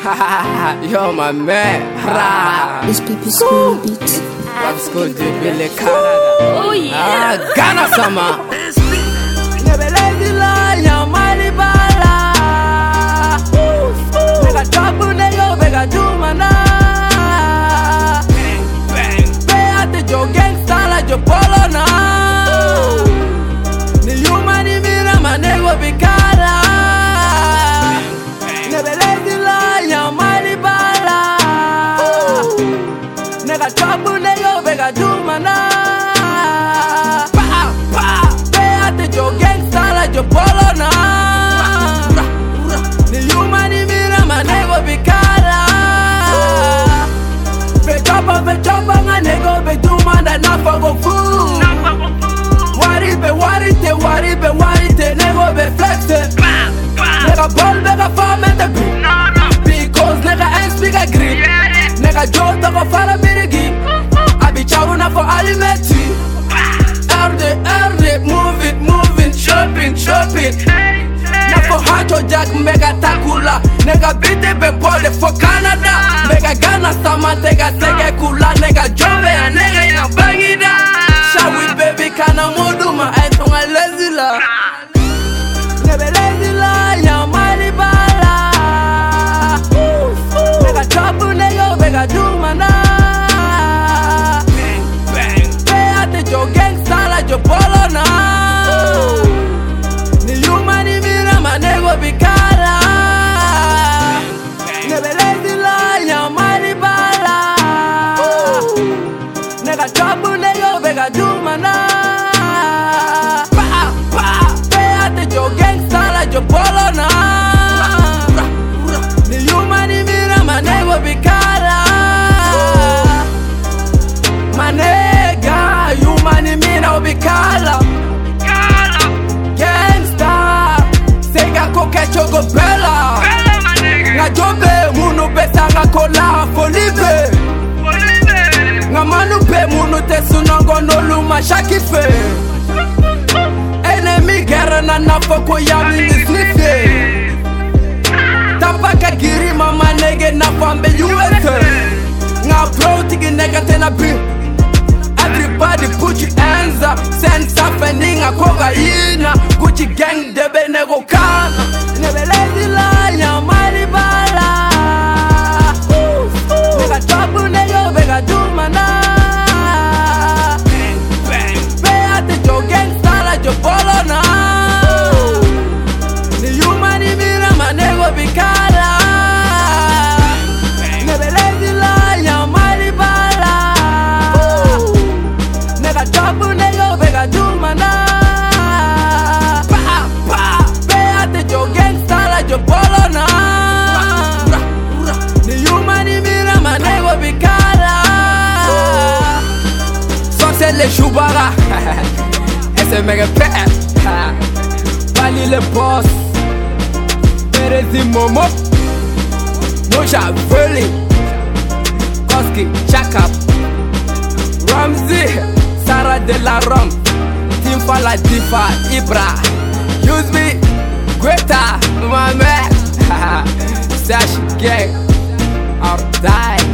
Yo, my man. Ra. This people school beat. Rap school de Billy Canada. Oh yeah. Ah, Ghana sama. Dumanda na fago fu Waribe warite waribe warite nego be flexe Nega ball bega famente bi Because nega en speaker grip Nega jota ko fala birigi Abi chawuna for alimeti RD RD move it move it shopping shopping Na for hato jack mega takula Nega bite be pole yo Koke chogo bela Nga jobe munu besa nga kola folibe Nga manu pe munu te sunongo noluma shakife Enemy gera na nafoko yami ni snifye Tapaka giri mama nege na fambe USA Nga bro tigi nega tena bi. Everybody put your hands up. Send something nga koga ina. Gucci gang debe nego kana mira manego bikara Sortez les choubara. Et c'est mega. Bali le boss. Perezi Momo. Moja Veli. Koski Chakap. Ramsey. Sarah de la Rom. Timfa la. Ibra. Use me. Greta. My man. Sash Gang. I'll die.